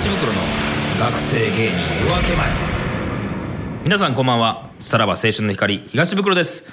東袋の学生芸人夜明け前。皆さんこんばんは。さらば青春の光東袋です。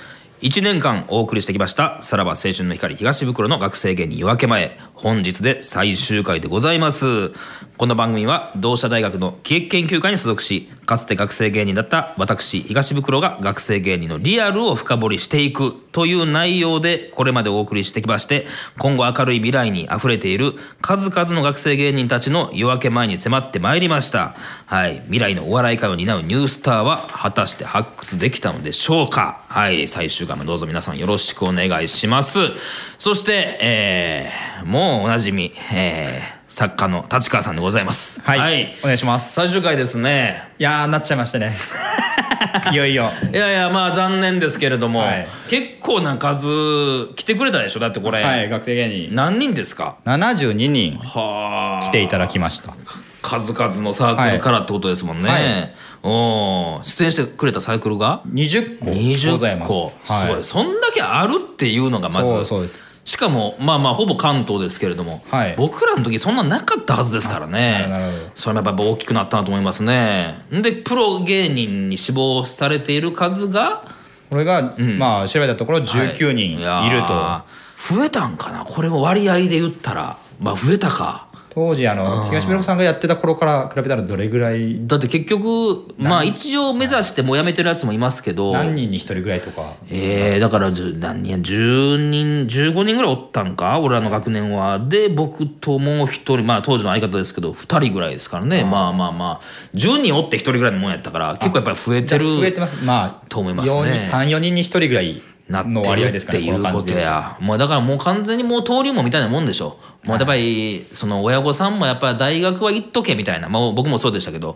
1年間お送りしてきましたさらば青春の光東袋の学生芸人夜明け前。本日で最終回でございます。この番組は同志社大学の喜劇研究会に所属しかつて学生芸人だった私東袋が学生芸人のリアルを深掘りしていくという内容でこれまでお送りしてきまして今後明るい未来にあふれている数々の学生芸人たちの夜明け前に迫ってまいりました。はい。未来のお笑い界を担うニュースターは果たして発掘できたのでしょうか。はい。最終回もどうぞ皆さんよろしくお願いします。そして、えー、もうおなじみ、えー、作家の立川さんでございます。はい、お願いします。最終回ですね。いやーなっちゃいましたね。いよいよ。いやいやまあ残念ですけれども、はい。結構な数来てくれたでしょ？だってこれ、はい学生芸人。何人ですか？72人はあ。来ていただきました。数々のサークルからってことですもんね、はい。おー。出演してくれたサークルが？20個ござい20ます。個。すはい。ごい。そんだけあるっていうのがまずそうそうですしかもまあまあほぼ関東ですけれども、はい。僕らの時そんななかったはずですからね。それもやっぱ大きくなったなと思いますね。でプロ芸人に志望されている数がこれが、まあ調べたところ19人い。ると、はいやー増えたんかな？これも割合で言ったら。まあ増えたか当時あの東村さんがやってた頃から比べたらどれぐらいだって結局まあ一応目指してもう辞めてるやつもいますけど。何人に1人ぐらいとか。えー、だから何人10人15人ぐらいおったんか？俺らの学年は。で僕ともう一人まあ当時の相方ですけど2人ぐらいですからね。まあまあまあ。10人おって1人ぐらいのもんやったから結構やっぱり増えてる増えてます。まあと思いますね。34人に1人ぐらいなっての割合るっていうことや。もうだからもう完全にもう登竜門みたいなもんでしょ。もうやっぱりその親御さんもやっぱり大学は行っとけみたいな、まあ、僕もそうでしたけど、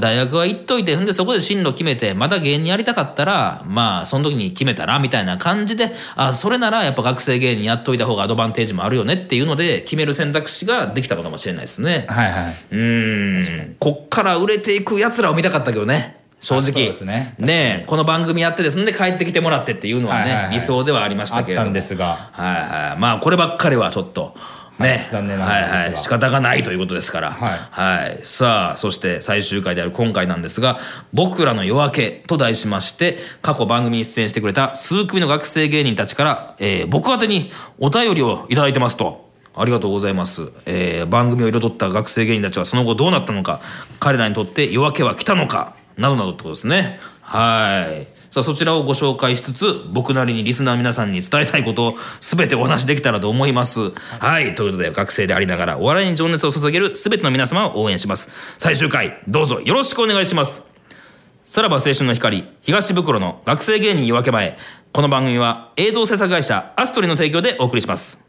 大学は行っといてほんでそこで進路決めてまた芸人やりたかったらまあその時に決めたらみたいな感じであそれならやっぱ学生芸人やっといた方がアドバンテージもあるよねっていうので決める選択肢ができたのかもしれないですね。はいはい。うーん。こっから売れていくやつらを見たかったけどね正直。ね。ねえこの番組やってですんで帰ってきてもらってっていうのはね、はいはいはい。理想ではありましたたけれども。んですが。はいはい。まあこればっかりはちょっとね、はい残念なはいはい。仕方がないということですから。はい。はい。さあそして最終回である今回なんですが「僕らの夜明け」と題しまして過去番組に出演してくれた数組の学生芸人たちから、えー僕宛てにお便りをいただいてますと。ありがとうございます、えー番組を彩った学生芸人たちはその後どうなったのか彼らにとって夜明けは来たのかなどなどってことですね。はい。さあそちらをご紹介しつつ僕なりにリスナー皆さんに伝えたいことを全てお話しできたらと思います。はい。ということで学生でありながらお笑いに情熱を注げる全ての皆様を応援します。最終回どうぞ。よろしくお願いします。さらば青春の光東袋の学生芸人夜明け前。この番組は映像制作会社アストリの提供でお送りします。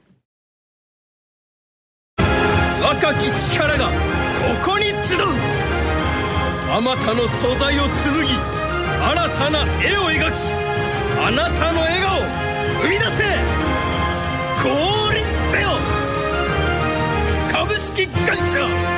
若き力がここに集うあまたの素材を紡ぎ新たな絵を描きあなたの笑顔を生み出せ!降臨せよ!株式会社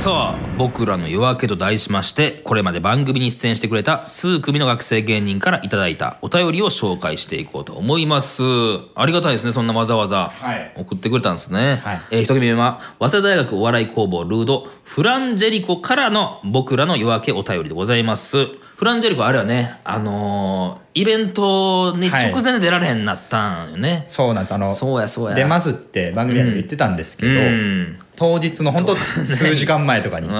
さあ僕らの夜明けと題しましてこれまで番組に出演してくれた数組の学生芸人からいただいたお便りを紹介していこうと思います。ありがたいですねそんなわざわざはい。送ってくれたんですね、はい。えー一組目は早稲田大学お笑い工房ルードフランジェリコからの僕らの夜明けお便りでございますフランジェリコあれはねあのーイベントに直前で出られへんなったんよね、そうなんです。あのそうやそうや。出ますって番組でも言ってたんですけど、うん。当日の本当数時間前とかに。う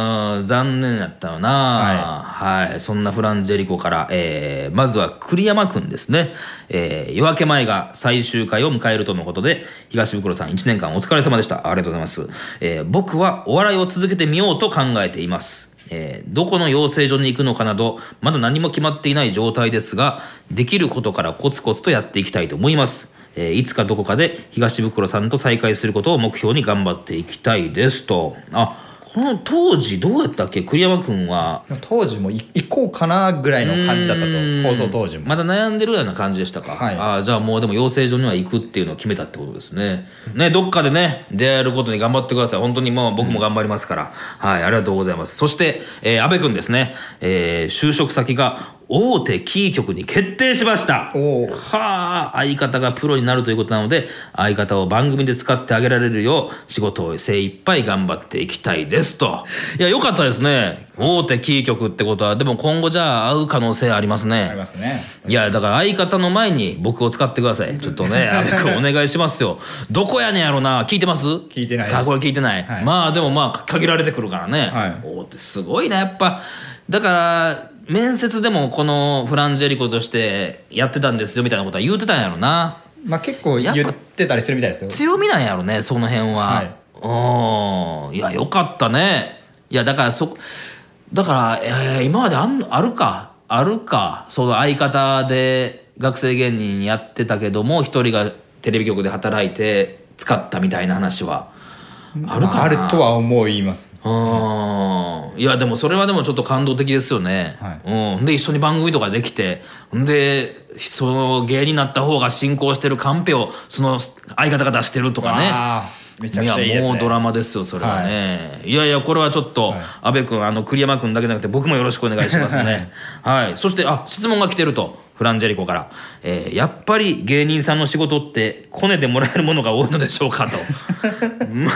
ん残念やったよな。はい、そんなフランジェリコから、えーまずは栗山くんですね、えー夜明け前が最終回を迎えるとのことで東袋さん1年間お疲れ様でした。ありがとうございます、えー僕はお笑いを続けてみようと考えていますえーどこの養成所に行くのかなどまだ何も決まっていない状態ですができることからコツコツとやっていきたいと思います、えーいつかどこかで東袋さんと再会することを目標に頑張っていきたいですと。あこの当時どうやったっけ？栗山君は。当時もい行こうかなぐらいの感じだったと。うん。放送当時も、まだ悩んでるような感じでしたか、はい。ああじゃあもうでも養成所には行くっていうのを決めたってことですね。ねどっかでね出会えることに頑張ってください。本当にもう僕も頑張りますから、はいありがとうございます。そして、えー、安部君ですね、えー就職先が大手キー局に決定しました。おおはあ相方がプロになるということなので相方を番組で使ってあげられるよう仕事を精一杯頑張っていきたいですと。いやよかったですね。大手キー局ってことは。でも今後じゃあ会う可能性ありますありねますね。いやだから相方の前に僕を使ってください。ちょっとね阿部君お願いしますよ。どこやねんやろな。聞いてます？聞いてないです。あこれ聞いてない、はい。まあでもまあ限られてくるからね、はい。大手すごいなやっぱ。だから面接でもこのフランジェリコとしてやってたんですよみたいなことは言うてたんやろな。まあ結構言ってたりするみたいですよ。強みなんやろねその辺は、はいうん。いやよかったね。いやだからそだから、えー今まであんあるか？あるか？その相方で学生芸人やってたけども一人がテレビ局で働いて使ったみたいな話は。あるかな、まああるとは思いますうん。いやでもそれはでもちょっと感動的ですよね、はい。うん、で一緒に番組とかできてでその芸人になった方が進行してるカンペをその相方が出してるとかね。めちゃくちゃいいやですね。もうドラマですよそれはね、い、やいやこれはちょっと、阿部君あの栗山君だけじゃなくて僕もよろしくお願いしますね。はい。そしてあ質問が来てるとフランジェリコから、えーやっぱり芸人さんの仕事ってコネでもらえるものが多いのでしょうかと。ま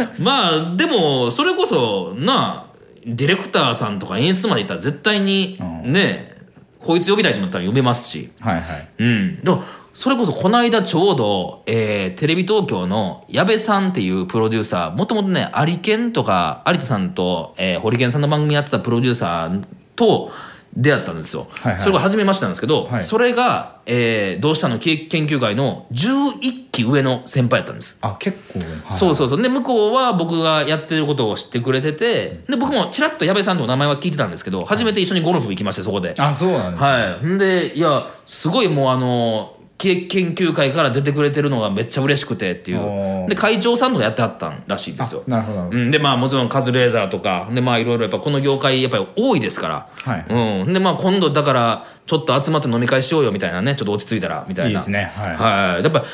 まあでもそれこそなディレクターさんとか演出までいったら絶対にね、こいつ呼びたいと思ったら呼べますし。はいはい。うん、でもそれこそこの間ちょうど、えーテレビ東京の矢部さんっていうプロデューサーもともとね有健とか有田さんと、えー、堀健さんの番組やってたプロデューサーと出会ったんですよ、はいはい。それが初めましてなんですけど、はい。それが、えー、同志社の研究会の11期上の先輩やったんです。あ結構、はいそうそうそう。で向こうは僕がやってることを知ってくれててで僕もちらっと矢部さんのお名前は聞いてたんですけど初めて一緒にゴルフ行きましてそこで。あそうなんです、はい、んでいやすごいもうあのけ研究会から出てくれてるのがめっちゃ嬉しくてっていう。で会長さんとかやってはったんらしいんですよ。なるほどなるほど。うん、でまあもちろんカズレーザーとかでまあいろいろやっぱこの業界やっぱり多いですから、はい。うん、でまあ今度だからちょっと集まって飲み会しようよみたいなねちょっと落ち着いたらみたいな。いいですね。はい。はい、やっぱ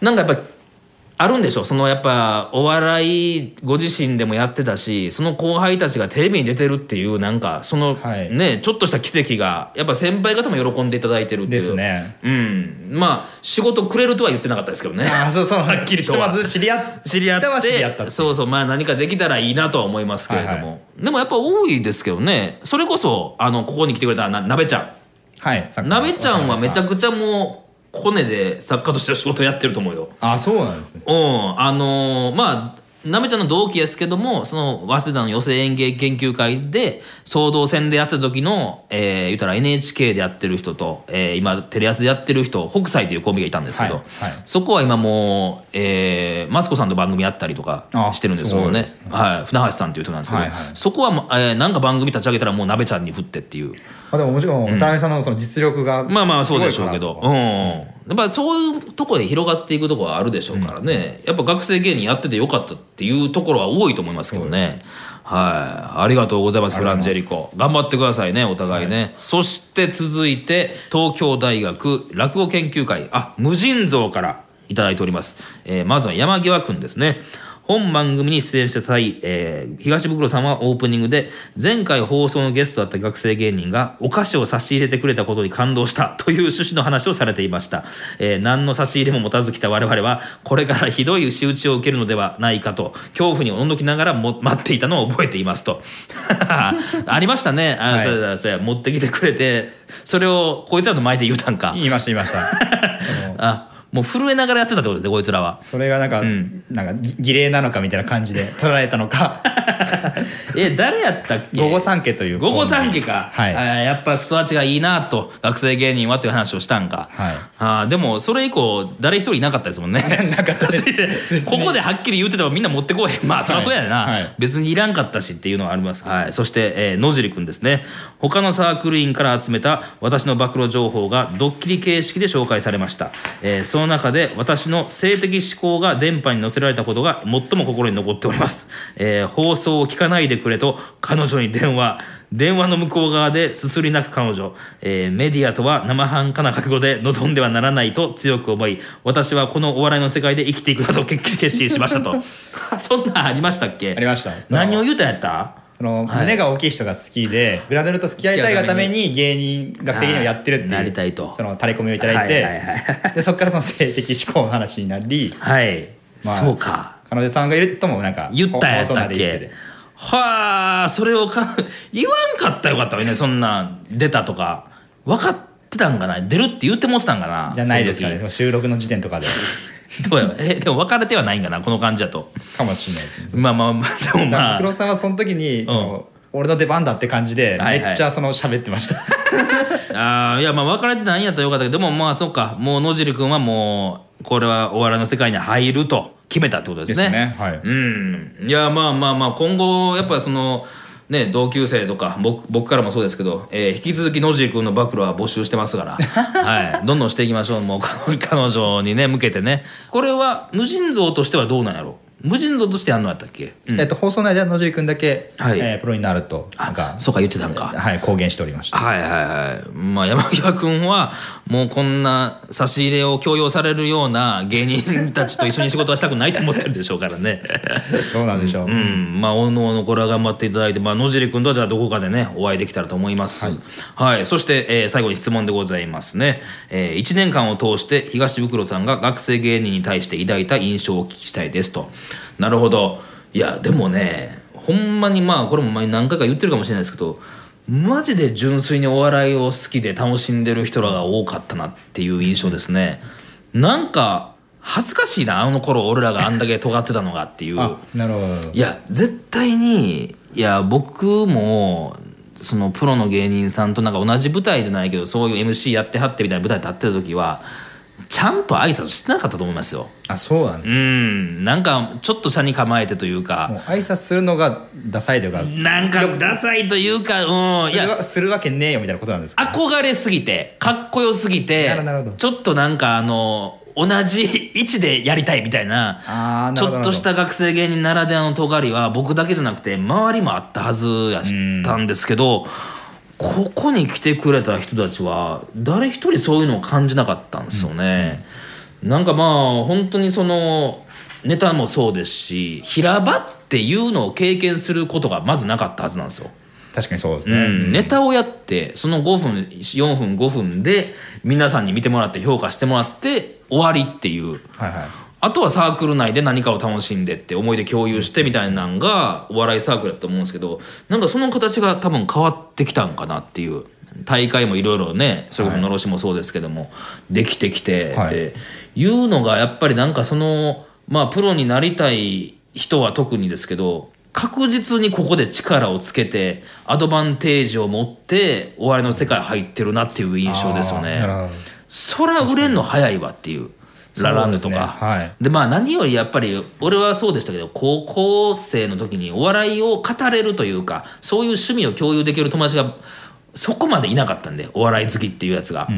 なんかやっぱあるんでしょそのやっぱお笑いご自身でもやってたしその後輩たちがテレビに出てるっていうなんかその、はい。ねちょっとした奇跡がやっぱ先輩方も喜んでいただいてるっていう。ですね。うん。まあ仕事くれるとは言ってなかったですけどね。あそうそうはっきりとは。ひとまず知り合っ知り合って。は知り合ってそうそう。まあ何かできたらいいなとは思いますけれども、はいはでもやっぱ多いですけどね。それこそあのここに来てくれたななべちゃん。はい。なべちゃんはめちゃくくちゃもうコネで作家としての仕事やってると思うよ。あそうなんですね。うん。あのーまあなべちゃんの同期ですけどもその早稲田の寄席演芸研究会で総動戦でやってた時の、えー、言ったら NHK でやってる人と、えー今テレ朝でやってる人北斎というコンビがいたんですけど、はいはい。そこは今もう、えーマツコさんと番組やったりとかあしてるんですよね。ですはい、船橋さんっていう人なんですけど、はいはい。そこはえーなんか番組立ち上げたらもうなべちゃんに振ってっていう。あでももちろん渡辺さんのその実力がまあまあそうでしょうけど、うん、やっぱそういうところで広がっていくところはあるでしょうからね、やっぱ学生芸人やっててよかったっていうところは多いと思いますけどね。はい、ありがとうございますフランジェリコ。頑張ってくださいねお互いね、そして続いて東京大学落語研究会。あ無尽蔵からいただいております、えーまずは山際くんですね本番組に出演した際、えー東袋さんはオープニングで前回放送のゲストだった学生芸人がお菓子を差し入れてくれたことに感動したという趣旨の話をされていました、えー何の差し入れも持たず来た我々はこれからひどい仕打ちを受けるのではないかと恐怖におののきながらも待っていたのを覚えていますと。ありましたね。あ、はい。そうだそうだ持ってきてくれてそれをこいつらの前で言うたんか。言いました言いました。あもう震えながらやってたってことですねこいつらは。それがなんか、ん。なんかぎ儀礼なのかみたいな感じで 捉えたのか。え誰やったっけ？午後三家という午後三家か、はい。あーやっぱ人たちがいいなと学生芸人はという話をしたんか、はい。あーでもそれ以降誰一人いなかったですもんね。なかったです。ここではっきり言っててもみんな持ってこへん。まあそりゃそうやな、はい。別にいらんかったしっていうのはあります、はい、そして、えー野尻くんですね。他のサークル員から集めた私の暴露情報がドッキリ形式で紹介されました、えーその中で私の性的思考が電波に乗せられたことが最も心に残っております、えー放送を聞かないでくれと彼女に電話。電話の向こう側ですすり泣く彼女、えーメディアとは生半可な覚悟で臨んではならないと強く思い私はこのお笑いの世界で生きていくなと決決心しましたと。そんなんありましたっけ？ありました。何を言うたんやった？そのはい。胸が大きい人が好きで、グラドルと付き合いたいがために芸人学生芸人をやってるっていうなりたいと。そのタレコミをいただいて、でそこからその性的思考の話になり、はい、まあそうか。彼女さんがいるともなんか言ったんやったっけて。はあそれをか言わんかったらよかったわねそんなん出たとか。分かってたんかな出るって言ってもってたんかなじゃないですかね。収録の時点とかで。時 どうやえでも別れてはないんかなこの感じだと。かもしれないですね。まあまあまあでもまあ。黒さんはその時にその、俺の出番だって感じでめっちゃその喋ってました、あーいやまあ別れてないんやったらよかったけどでもまあそっか。もう野尻君はもうこれはお笑いの世界に入ると決めたってことですね。ですねはい。うん。いやまあまあまあ今後やっぱそのね同級生とか僕僕からもそうですけど、えー引き続き野尻君の暴露は募集してますから、はい、どんどんしていきましょう。もう彼彼女にね向けてね。これは無尽蔵としてはどうなんやろ無尽蔵としてやるのやったっけ、うんえっと、放送内では野尻君だけ、はいえープロになるとなんかそうか言ってたんか。はい公言しておりましたはいはいはい。まあ山際君はもうこんな差し入れを強要されるような芸人たちと一緒に仕事はしたくないと思ってるでしょうからね。どうなんでしょう、うん、まあおのおのこれは頑張っていただいて、まあ野尻君とはじゃあどこかでねお会いできたらと思います。はい。そして、えー最後に質問でございますね。え1年間を通して東袋さんが学生芸人に対して抱いた印象をお聞きしたいですと。なるほど。いやでもねほんまにまあこれも前に何回か言ってるかもしれないですけど。マジで純粋にお笑いを好きで楽しんでる人らが多かったなっていう印象ですね。なんか恥ずかしいなあの頃俺らがあんだけ尖ってたのがっていう。あなるほどいや絶対にいや僕もそのプロの芸人さんとなんか同じ舞台じゃないけどそういう MC やってはってみたいな舞台立ってる時はちゃんと挨拶してなかったと思いますよ。あそうなんです、うん。なんかちょっと車に構えてというもかう挨拶するのがダサいというか。なんかダサいというかうん。いや。するわけねえよみたいなことなんですか？憧れすぎてかっこよすぎてちょっとなんかあの同じ位置でやりたいみたいなちょっとした学生芸人ならではの尖りは僕だけじゃなくて周りもあったはずやしたんですけどここに来てくれた人たちは誰一人そういうのを感じなかったんですよね。なんかまあ本当にそのネタもそうですし平場っていうのを経験することがまずなかったはずなんですよ。確かにそうですね、うん、ネタをやってその5分4分5分で皆さんに見てもらって評価してもらって終わりっていう。はいはいあとはサークル内で何かを楽しんでって思い出共有してみたいなんがお笑いサークルだと思うんですけどなんかその形が多分変わってきたんかなっていう大会もいろいろねそれこそのろしもそうですけども、できてきてはい。っていうのがやっぱりなんかそのまあプロになりたい人は特にですけど確実にここで力をつけてアドバンテージを持ってお笑いの世界入ってるなっていう印象ですよね。そら売れんの早いわっていうラランドとか。ねはい。でまあ何よりやっぱり俺はそうでしたけど高校生の時にお笑いを語れるというかそういう趣味を共有できる友達がそこまでいなかったんでお笑い好きっていうやつが、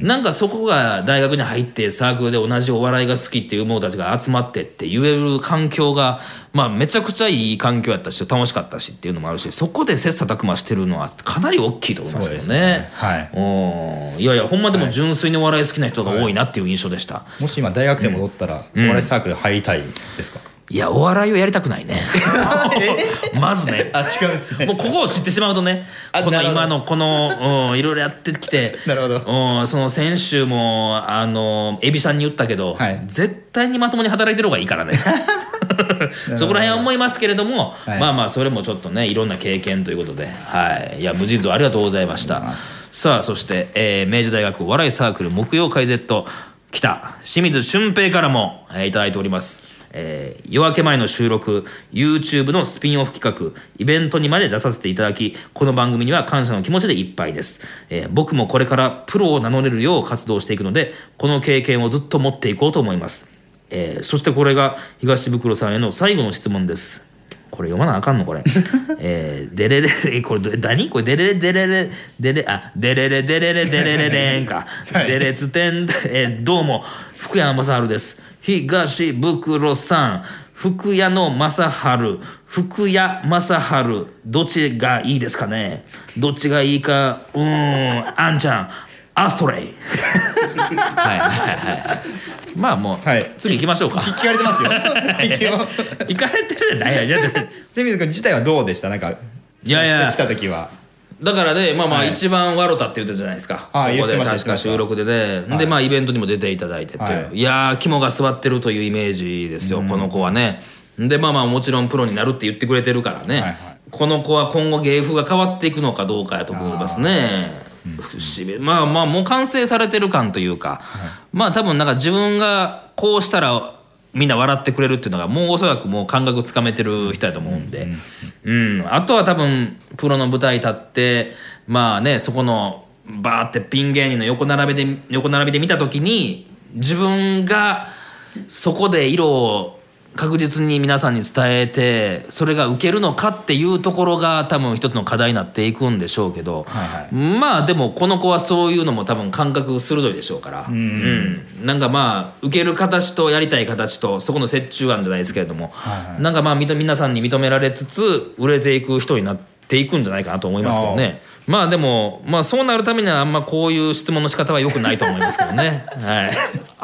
なんかそこが大学に入ってサークルで同じお笑いが好きっていう者たちが集まってって言える環境がまあめちゃくちゃいい環境やったし楽しかったしっていうのもあるしそこで切磋琢磨してるのはかなり大きいと思いますよそうですねはい。うん。いやいやほんまでも純粋にお笑い好きな人が多いなっていう印象でした、もし今大学生戻ったら、お笑いサークル入りたいですか、いやお笑いをやりたくないね。まずね。あ違うんですもうここを知ってしまうとねこの今のこの、うん、いろいろやってきて なるほど。うん、その先週もあのエビさんに言ったけど、はい。絶対にまともに働いてる方がいいからね。そこら辺は思いますけれども、はい。まあまあそれもちょっとねいろんな経験ということで、はい、いや無尽蔵ありがとうございました。さあそして、えー明治大学お笑いサークル木曜会 Z 北清水俊平からも、えーいただいておりますえー夜明け前の収録 YouTube のスピンオフ企画イベントにまで出させていただきこの番組には感謝の気持ちでいっぱいです、えー僕もこれからプロを名乗れるよう活動していくのでこの経験をずっと持っていこうと思います、えーそしてこれが東袋さんへの最後の質問ですこれ読まなあかんのこれ。えー、デレレ、えこれど、何？これ、デレレ、デレレ、デレ、あ、デレレ、デレレ、デレレレンか。デレツテン、えー、どうも、福山雅治です。東袋さん、福屋の正治、福屋正治、どっちがいいですかね？どっちがいいか、うーん、あんちゃん、アストレイ。はいはいはいはい。まあもう、はい次行きましょうか。聞かれてますよ 一応聞かれてるじゃないよ。いやだって清水君自体はどうでした？なんかいやいや来た時はだからねまあまあはい。一番笑ったって言ったじゃないですか、あここで確か収録でね、はい。でまあイベントにも出ていただいてて、はい。い、やー肝が据わってるというイメージですよ、この子はね。でまあまあもちろんプロになるって言ってくれてるからね、はいはい。この子は今後芸風が変わっていくのかどうかやと思いますね。まあまあもう完成されてる感というか、まあ多分なんか自分がこうしたらみんな笑ってくれるっていうのがもうおそらくもう感覚つかめてる人やと思うんで、うん、あとは多分プロの舞台立ってまあねそこのバーってピン芸人の横並びで横並びで見た時に自分がそこで色を確実に皆さんに伝えてそれが受けるのかっていうところが多分一つの課題になっていくんでしょうけど、はいまあでもこの子はそういうのも多分感覚鋭いでしょうから、うん。なんかまあ受ける形とやりたい形とそこの折衷案じゃないですけれども、はいはい。なんかまあ皆さんに認められつつ売れていく人になっていくんじゃないかなと思いますけどね。まあでも、まあ、そうなるためにはあんまこういう質問の仕方は良くないと思いますけどね、はい、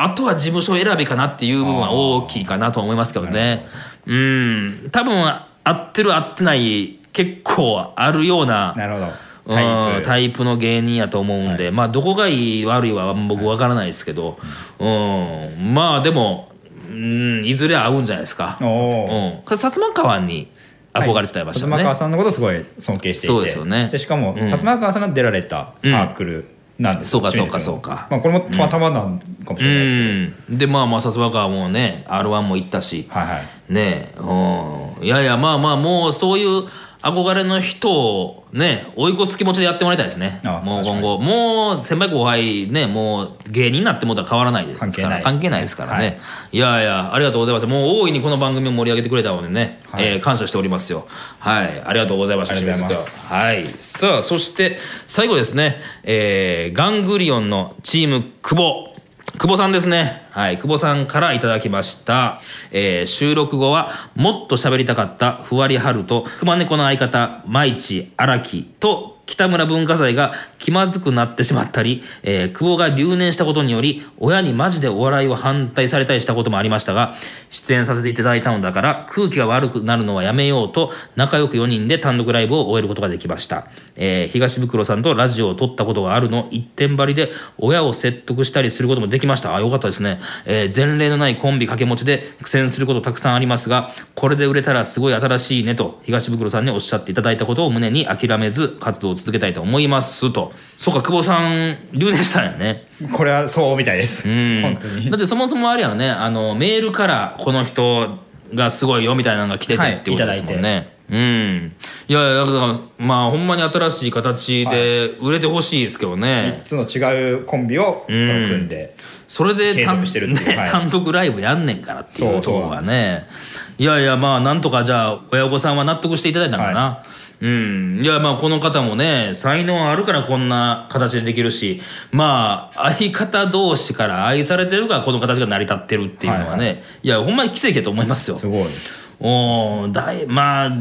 あとは事務所選びかなっていう部分は大きいかなと思いますけどね。うん。多分合ってる合ってない結構あるようななるほど。タイプ。タイプの芸人やと思うんで、まあどこがいい悪いは僕わからないですけど、うん、まあでも、うん、いずれ合うんじゃないですか。おおうん、薩摩川に憧れてたましたよね。薩摩川さんのことすごい尊敬していて。そうですよね。しかも、薩摩川さんが出られたサークルなんですそうかそうかそうか。まあ、これもたまたまなんかもしれないですけど、うん、でまあまあ薩摩川もね r 1も行ったし、はいはい。ねえ、うん、いやいやまあまあもうそういう憧れの人をね追い越す気持ちでやってもらいたいですね。あもう今後。もう先輩後輩ねもう芸人になってもとは変わらないです。から関係ないです関係ないです。からね、はい。い、やいやありがとうございます。もう大いにこの番組を盛り上げてくれたのでね、はい。えー感謝しておりますよ。はい。ありがとうございましたありがとうござい清ます。水君。はい。さあそして最後ですね、えーガングリオンのチーム久保久保さんですね。はい、久保さんからいただきました。えー収録後は、もっと喋りたかったふわりはると、熊猫の相方、まいち荒木と、北村文化財が気まずくなってしまったり、えー久保が留年したことにより、親にマジでお笑いを反対されたりしたこともありましたが、出演させていただいたのだから、空気が悪くなるのはやめようと、仲良く4人で単独ライブを終えることができました。えー東袋さんとラジオを撮ったことがあるの一点張りで、親を説得したりすることもできました。あ、よかったですね。えー前例のないコンビ掛け持ちで苦戦することたくさんありますが、これで売れたらすごい新しいねと、東袋さんにおっしゃっていただいたことを胸に諦めず活動を続けたいと思いますと。そうか、久保さん、留年したんやね。これはそうみたいです、うん。本当に。だってそもそもあれやろね。あのメールからこの人がすごいよみたいなのが来ててはいってことですもんね、うん。いやいやだからまあほんまに新しい形で売れてほしいですけどね、3つの違うコンビをその組んで、それで継単,、独ライブやんねんからっていうそうところがね。いやいやまあなんとかじゃあ親御さんは納得していただいたのかな、はうん。いやまあこの方もね才能あるからこんな形でできるしまあ相方同士から愛されてるからこの形が成り立ってるっていうのはね、はいい。やほんまに奇跡やと思いますよ。すごい。おーだいまあ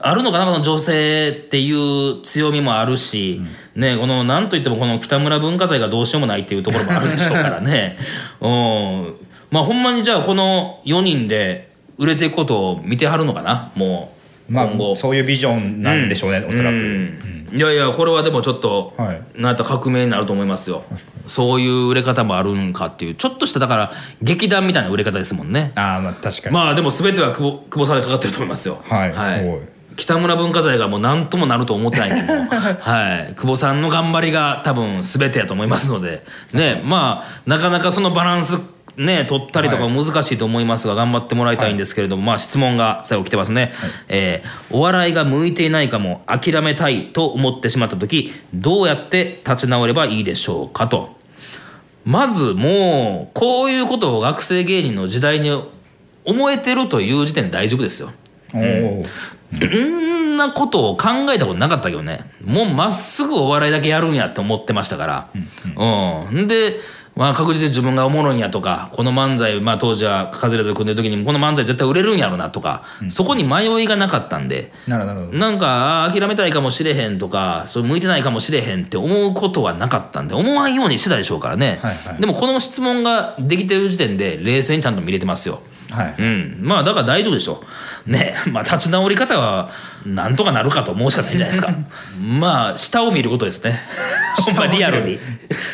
あるのかなこの女性っていう強みもあるし、ねこのなんといってもこの北村文化財がどうしようもないっていうところもあるでしょうからね。うんまあほんまにじゃあこの4人で売れていくことを見てはるのかなもうま今後、あそういうビジョンなんでしょうね、おそらく、うん。いやいやこれはでもちょっと、はい。なんやったら革命になると思いますよ。そういう売れ方もあるんかっていうちょっとしただから劇団みたいな売れ方ですもんね。ああまあ確かに、まあでも全ては久保久保さんにかかってると思いますよ。はいすごい。北村文化財がもう何ともなると思ってないんでもう。はい、久保さんの頑張りが多分全てやと思いますので。ねまあなかなかそのバランスね取ったりとか難しいと思いますが頑張ってもらいたいんですけれども、まあ質問が最後来てますね、えーお笑いが向いていないかも諦めたいと思ってしまった時どうやって立ち直ればいいでしょうかと。まずもうこういうことを学生芸人の時代に思えてるという時点で大丈夫ですよ。おおそんなことを考えたことなかったけどね。もうまっすぐお笑いだけやるんやって思ってましたから。うん、で、まあ、確実に自分がおもろいんやとかこの漫才、まあ、当時はカズレーザー組んでる時にもこの漫才絶対売れるんやろなとか、そこに迷いがなかったんで。なるほどなんか諦めたいかもしれへんとかそれ向いてないかもしれへんって思うことはなかったんで思わんようにしてたでしょうからね、はいはい。でもこの質問ができてる時点で冷静にちゃんと見れてますよはい。うん、まあだから大丈夫でしょう。ね まあ立ち直り方はなんとかなるかと思うしかないんじゃないですか。まあ下を見ることですね。ほんまリアルに。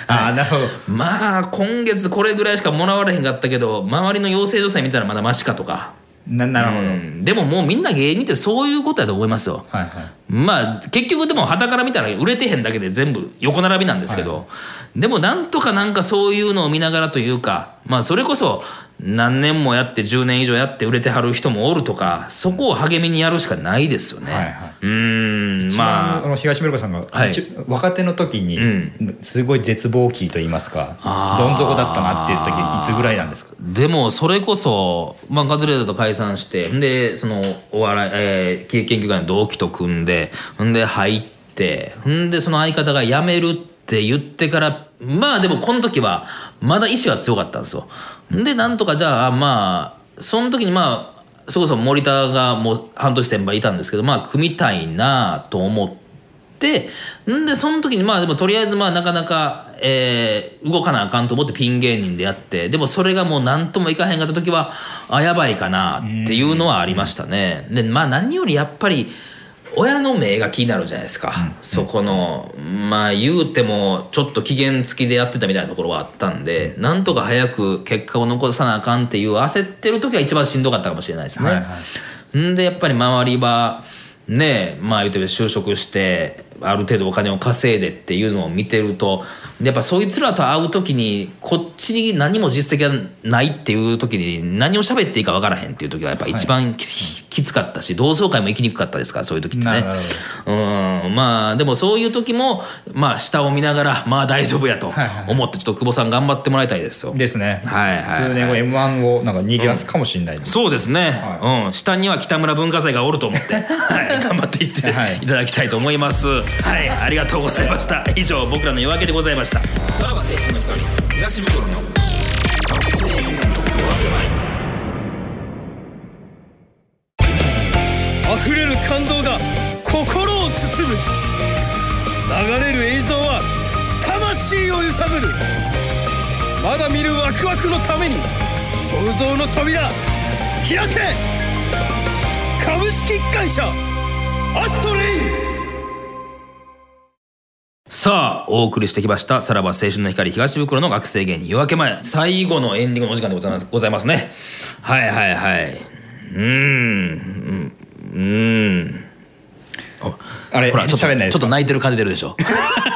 ああなるほど。まあ今月これぐらいしかもらわれへんかったけど周りの養成所さえ見たらまだマシかとか。ななるほど、うん。でももうみんな芸人ってそういうことやと思いますよ。はいはい。まあ結局でも傍から見たら売れてへんだけで全部横並びなんですけど、でもなんとかなんかそういうのを見ながらというかまあそれこそ何年もやって10年以上やって売れてはる人もおるとかそこを励みにやるしかないですよね。はいはい。うーんまあ。あの東村子さんが、はい。一若手の時に、うすごい絶望期と言いますかどん底だったなっていう時いつぐらいなんですか？でもそれこそ、まあ、カズレーザーと解散してんでそのお笑い、えー、研究会の同期と組んでんで入ってんでその相方が辞めるって言ってからまあでもこの時はまだ意志は強かったんですよ。でなんとかじゃあまあその時にまあそこそこ森田がもう半年先輩いたんですけどまあ組みたいなと思ってんでその時にまあでもとりあえずまあなかなか、えー動かなあかんと思ってピン芸人でやってでもそれがもう何ともいかへんかった時はあやばいかなっていうのはありましたね。でまあ何よりやっぱり親の目が気になるじゃないですか、そこのまあ言うてもちょっと期限付きでやってたみたいなところはあったんでなんとか早く結果を残さなあかんっていう焦ってる時が一番しんどかったかもしれないですね。はいはい。んでやっぱり周りはねまあ言うてみれば就職してある程度お金を稼いでっていうのを見てるとでやっぱそいつらと会う時にこっちに何も実績がないっていう時に何を喋っていいか分からへんっていう時はやっぱ一番き,、きつかったし同窓会も行きにくかったですからそういう時ってね。うん。まあでもそういう時もまあ下を見ながらまあ大丈夫やと思ってちょっと久保さん頑張ってもらいたいですよ。ですね、はいはいはい。数年後 m 1をなんか逃がすかもしれないそうですね、はうん、下には北村文化財がおると思って、はい、頑張っていってはい。いただきたいと思います。はい、ありがとうございました。以上、僕らの夜明けでございました。さらば青春の光、東袋の学生夜明け溢れる感動が心を包む。流れる映像は魂を揺さぶる。まだ見るワクワクのために想像の扉開け。株式会社アストレイ。さあ、お送りしてきました。さらば青春の光、東袋の学生芸人、夜明け前、最後のエンディングのお時間でございますございますね。はいはいはい。うーん、うん、ん。あれほらちょっとちょっと泣いてる感じ出るでしょ？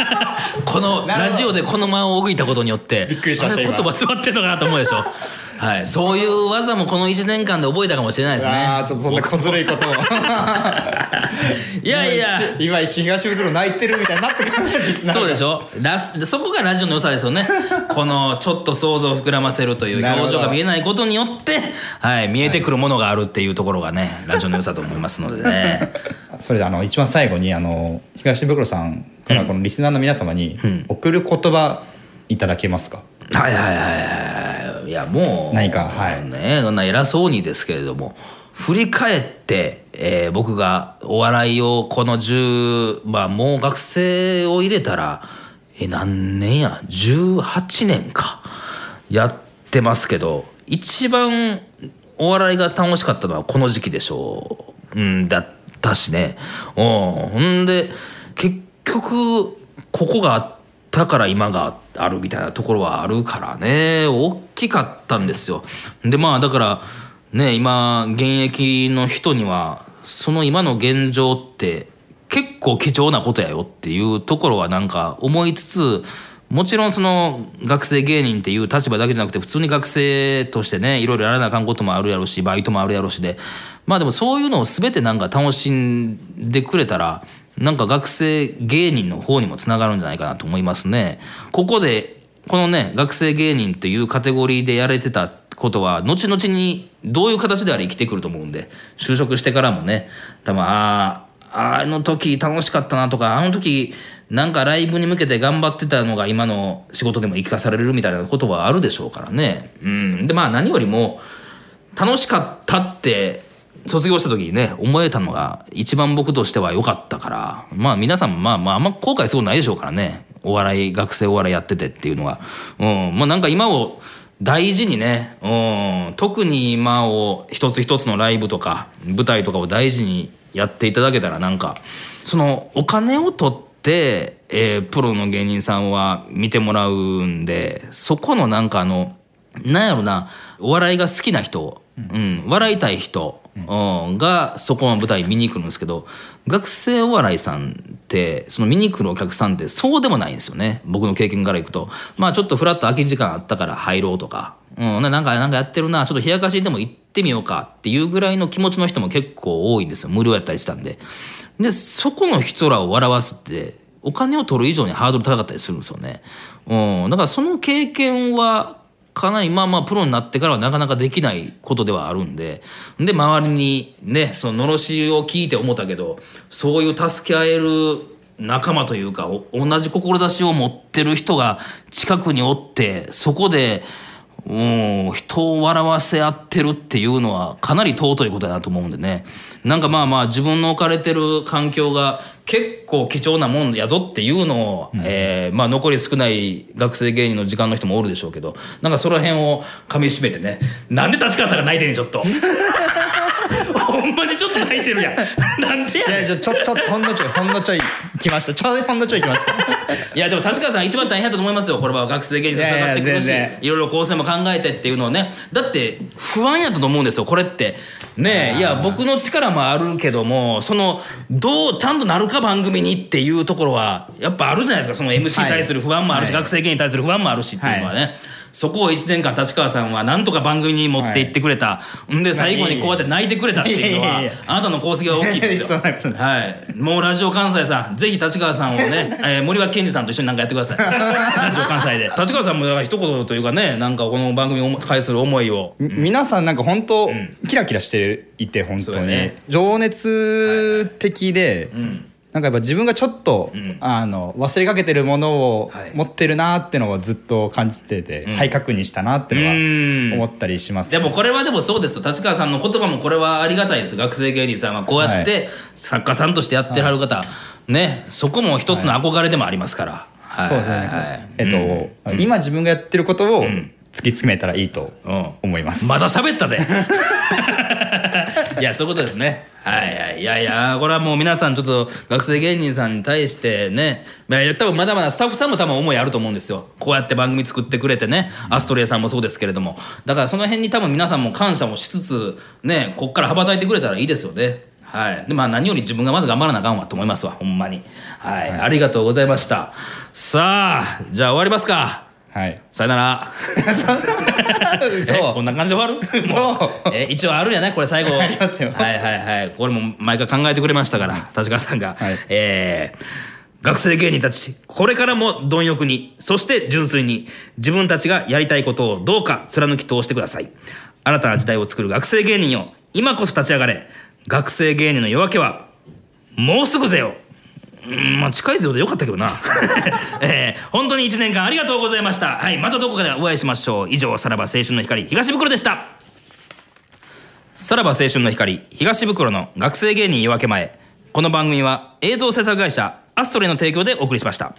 このラジオでこの間を置いたことによってびっくりしました言今葉詰まってんのかなと思うでしょ？はいそういう技もこの1年間で覚えたかもしれないですねああちょっとそんな小ずるいことをいやいや今一瞬東袋泣いてるみたいになってからリスナーがそうでしょラスそこがラジオの良さですよねこのちょっと想像を膨らませるという表情が見えないことによって、はい、見えてくるものがあるっていうところがねラジオの良さと思いますのでねそれであの一番最後にあの東袋さんからこのリスナーの皆様に送る言葉いただけますか、はいはいはいはいいやもう何かはい。ねそんな偉そうにですけれども振り返って、えー僕がお笑いをこの10まあもう学生を入れたらえ何年や？18年か。やってますけど一番お笑いが楽しかったのはこの時期でしょう、うん、だったしね。うん。ほんで結局ここがあったから今があるみたいなところはあるからね大きかったんですよ。でまあだからね今現役の人にはその今の現状って結構貴重なことやよっていうところはなんか思いつつもちろんその学生芸人っていう立場だけじゃなくて普通に学生としてねいろいろやらなあかんこともあるやろしバイトもあるやろしでまあでもそういうのを全てなんか楽しんでくれたらなんか学生芸人の方にもつながるんじゃないかなと思いますね。ここでこのね学生芸人っていうカテゴリーでやれてたことは後々にどういう形であれ生きてくると思うんで就職してからもね多分あああの時楽しかったなとかあの時なんかライブに向けて頑張ってたのが今の仕事でも生かされるみたいなことはあるでしょうからね。うん、でまあ何よりも楽しかったって卒業した時にね思えたのが一番僕としては良かったからまあ皆さんまあまああんま後悔することないでしょうからね。お笑い学生お笑いやっててっていうのは。うんまあなんか今を大事にね、うん、特に今を一つ一つのライブとか舞台とかを大事にやっていただけたらなんかそのお金を取って、えープロの芸人さんは見てもらうんでそこのなんかあのなんやろなお笑いが好きな人、うん。笑いたい人、うん。がそこの舞台見に来るんですけど学生お笑いさんってその見に来るお客さんってそうでもないんですよね。僕の経験からいくと。まあちょっとフラッと空き時間あったから入ろうとか、うん、ななんかなんかやってるな。ちょっと冷やかしでも行ってみようか。っていうぐらいの気持ちの人も結構多いんですよ。無料やったりしたんで。でそこの人らを笑わすってお金を取る以上にハードル高かったりするんですよね。うん、だからその経験はかなりまあまあプロになってからはなかなかできないことではあるんで。で周りにねその罵りを聞いて思ったけどそういう助け合える仲間というか同じ志を持ってる人が近くにおってそこでもう人を笑わせ合ってるっていうのはかなり尊いことだなと思うんでね。なんかまあまあ自分の置かれてる環境が結構貴重なもんやぞっていうのを、えーまあ残り少ない学生芸人の時間の人もおるでしょうけどなんかその辺をかみしめてね。なんで立川さんが泣いてんねんちょっと ほんまにちょっと泣いてるやん。なんでやねん。いやちょちょっとほんのちょいほんのちょい来ました。ちょうどほんのちょい来ました。いやでも立川さん一番大変だと思いますよこれは学生芸人さん探してくるしいやいや全然。いろいろ構成も考えてっていうのをね。だって不安やったと思うんですよこれって。ねえいや僕の力もあるけどもそのどうちゃんとなるか番組にっていうところはやっぱあるじゃないですか。その MC に対する不安もあるし、はい。学生芸人に対する不安もあるしっていうのはね、そこを1年間立川さんはなんとか番組に持っていってくれた、んで最後にこうやって泣いてくれたっていうのはあなたの功績が大きいですよ。はい、もうラジオ関西さんぜひ立川さんをね、えー森脇健児さんと一緒になんかやってください。ラジオ関西で。立川さんもだから一言というかねなんかこの番組に対する思いを。み皆さんなんか本当、キラキラしていて本当に、ね。情熱的で、んなんかやっぱ自分がちょっと、ん。あの忘れかけてるものをはい。持ってるなってのをずっと感じてて、再確認したなってのうん。は思ったりします、でもこれはでもそうですよ。立川さんの言葉もこれはありがたいです。よ学生芸人さんはこうやって作家さんとしてやってられる方、ね。そこも一つの憧れでもありますから、はい。そうですね、はい。はいえっと、今自分がやってることを突き詰めたらいいとうん。思います、まだ喋ったで いやそういうことですね。はいはい。いやいやこれはもう皆さんちょっと学生芸人さんに対してねまあ多分まだまだスタッフさんも多分思いあると思うんですよ。こうやって番組作ってくれてねアストレイさんもそうですけれども。だからその辺に多分皆さんも感謝もしつつねこっから羽ばたいてくれたらいいですよね。はい。でまあ何より自分がまず頑張らなあかんわと思いますわほんまに。はい、ありがとうございました。さあじゃあ終わりますかはい。さよなら。えこんな感じで終わる？そう。もえ一応あるんやねこれ最後。ありますよ。はいはいはい。これも毎回考えてくれましたから立川さんが、はい。えー学生芸人たちこれからも貪欲にそして純粋に自分たちがやりたいことをどうか貫き通してください。新たな時代を作る学生芸人よ今こそ立ち上がれ。学生芸人の夜明けはもうすぐぜようんまあ近いぜよでよかったけどな、えー本当に1年間ありがとうございました。はいまたどこかでお会いしましょう。以上さらば青春の光東袋でした。さらば青春の光東袋の学生芸人夜明け前。この番組は映像制作会社アストレイの提供でお送りしました